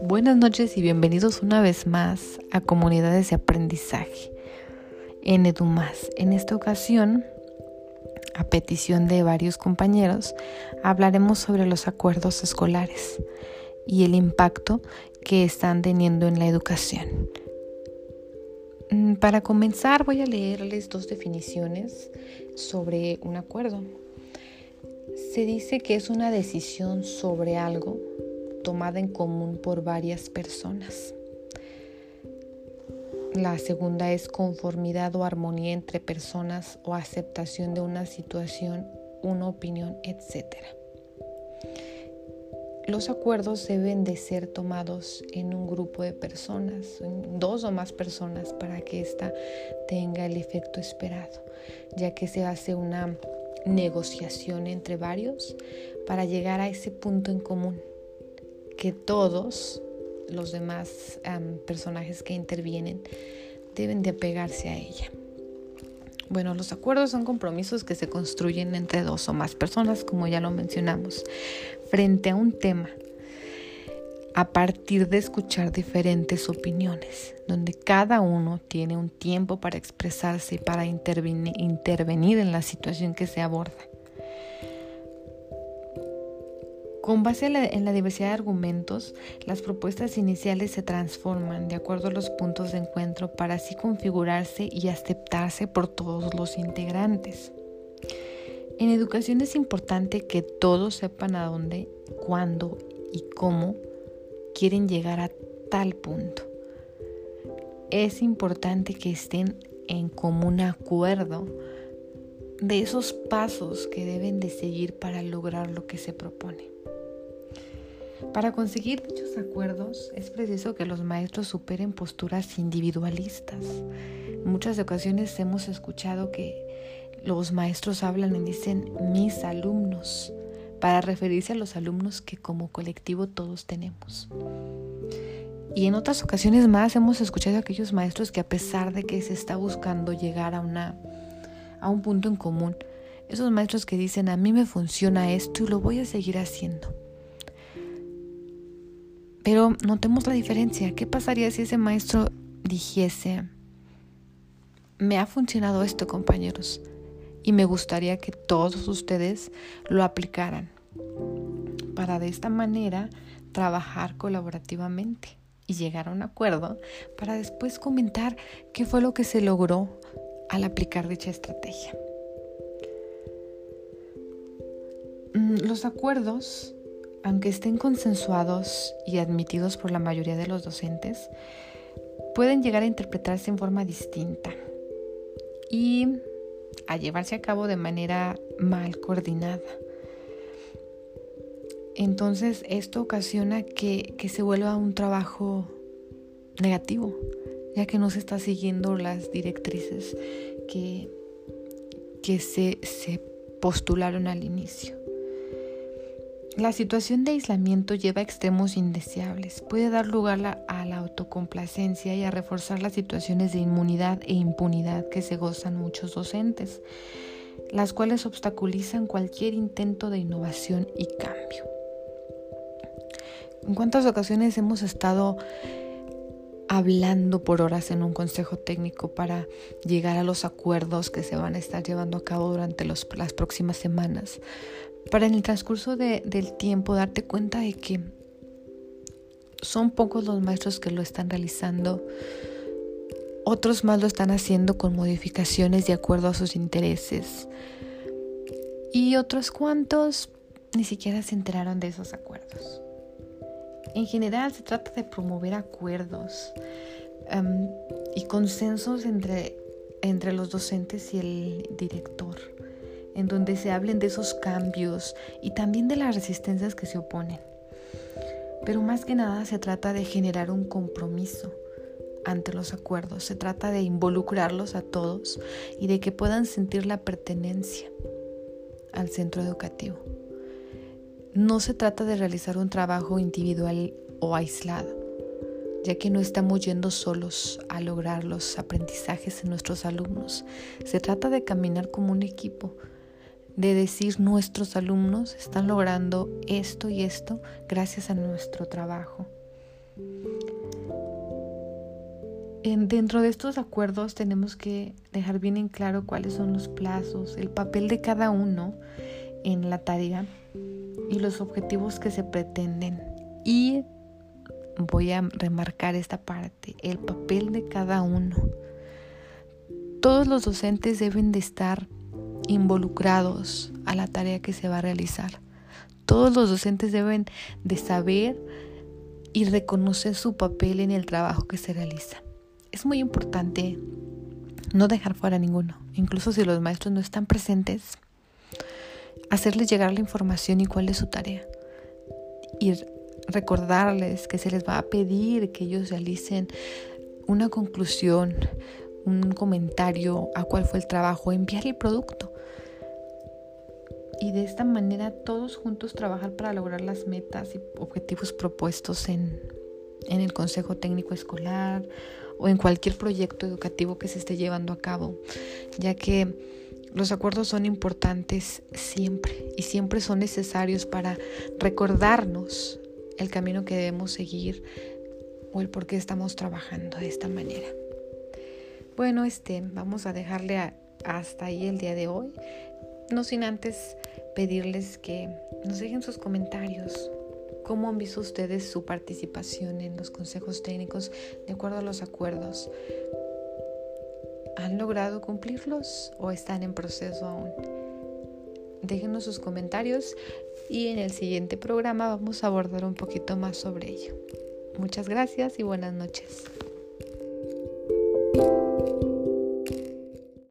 Buenas noches y bienvenidos una vez más a Comunidades de Aprendizaje en EduMás. En esta ocasión, a petición de varios compañeros, hablaremos sobre los acuerdos escolares y el impacto que están teniendo en la educación. Mm, para comenzar voy a leerles dos definiciones sobre un acuerdo. Se dice que es una decisión sobre algo tomada en común por varias personas. La segunda es conformidad o armonía entre personas o aceptación de una situación, una opinión, etc. Los acuerdos deben de ser tomados en un grupo de personas, dos o más personas, para que ésta tenga el efecto esperado, ya que se hace una negociación entre varios para llegar a ese punto en común, que todos los demás personajes que intervienen deben de apegarse a ella. Bueno, los acuerdos son compromisos que se construyen entre dos o más personas, como ya lo mencionamos, frente a un tema, a partir de escuchar diferentes opiniones, donde cada uno tiene un tiempo para expresarse y para intervenir en la situación que se aborda. Con base en la, diversidad de argumentos, las propuestas iniciales se transforman de acuerdo a los puntos de encuentro para así configurarse y aceptarse por todos los integrantes. En educación es importante que todos sepan a dónde, cuándo y cómo quieren llegar a tal punto. Es importante que estén en común acuerdo de esos pasos que deben de seguir para lograr lo que se propone. Para conseguir dichos acuerdos es preciso que los maestros superen posturas individualistas. Muchas ocasiones hemos escuchado que los maestros hablan y dicen mis alumnos para referirse a los alumnos que como colectivo todos tenemos. Y en otras ocasiones más hemos escuchado a aquellos maestros que a pesar de que se está buscando llegar a, una, a un punto en común, esos maestros que dicen a mí me funciona esto y lo voy a seguir haciendo. Pero notemos la diferencia. ¿Qué pasaría si ese maestro dijese, me ha funcionado esto compañeros y me gustaría que todos ustedes lo aplicaran para de esta manera trabajar colaborativamente y llegar a un acuerdo para después comentar qué fue lo que se logró al aplicar dicha estrategia. Mm, los acuerdos aunque estén consensuados y admitidos por la mayoría de los docentes, pueden llegar a interpretarse en forma distinta y a llevarse a cabo de manera mal coordinada. Entonces esto ocasiona que, se vuelva un trabajo negativo, ya que no se está siguiendo las directrices que, que se postularon al inicio. La situación de aislamiento lleva a extremos indeseables. Puede dar lugar a la autocomplacencia y a reforzar las situaciones de inmunidad e impunidad que se gozan muchos docentes, las cuales obstaculizan cualquier intento de innovación y cambio. ¿En cuántas ocasiones hemos estado hablando por horas en un consejo técnico para llegar a los acuerdos que se van a estar llevando a cabo durante las próximas semanas? para en el transcurso del tiempo darte cuenta de que son pocos los maestros que lo están realizando, otros más lo están haciendo con modificaciones de acuerdo a sus intereses y otros cuantos ni siquiera se enteraron de esos acuerdos. En general se trata de promover acuerdos em, y consensos entre, entre los docentes y el director en donde se hablen de esos cambios y también de las resistencias que se oponen. Pero más que nada se trata de generar un compromiso ante los acuerdos, se trata de involucrarlos a todos y de que puedan sentir la pertenencia al centro educativo. No se trata de realizar un trabajo individual o aislado, ya que no estamos yendo solos a lograr los aprendizajes en nuestros alumnos. Se trata de caminar como un equipo, de decir nuestros alumnos están logrando esto y esto gracias a nuestro trabajo. dentro de estos acuerdos tenemos que dejar bien en claro cuáles son los plazos, el papel de cada uno en la tarea y los objetivos que se pretenden. Y voy a remarcar esta parte, el papel de cada uno. Todos los docentes deben de estar involucrados a la tarea que se va a realizar. Todos los docentes deben de saber y reconocer su papel en el trabajo que se realiza. Es muy importante no dejar fuera a ninguno, incluso si los maestros no están presentes, hacerles llegar la información y cuál es su tarea. Y recordarles que se les va a pedir que ellos realicen una conclusión, un comentario a cuál fue el trabajo, enviar el producto. Y de esta manera todos juntos trabajar para lograr las metas y objetivos propuestos en, en el Consejo Técnico Escolar o en cualquier proyecto educativo que se esté llevando a cabo, ya que los acuerdos son importantes siempre y siempre son necesarios para recordarnos el camino que debemos seguir o el por qué estamos trabajando de esta manera. Bueno, este, vamos a dejarle hasta ahí el día de hoy, no sin antes pedirles que nos dejen sus comentarios. ¿Cómo han visto ustedes su participación en los consejos técnicos de acuerdo a los acuerdos? ¿Han logrado cumplirlos o están en proceso aún? Déjenos sus comentarios y en el siguiente programa vamos a abordar un poquito más sobre ello. Muchas gracias y buenas noches.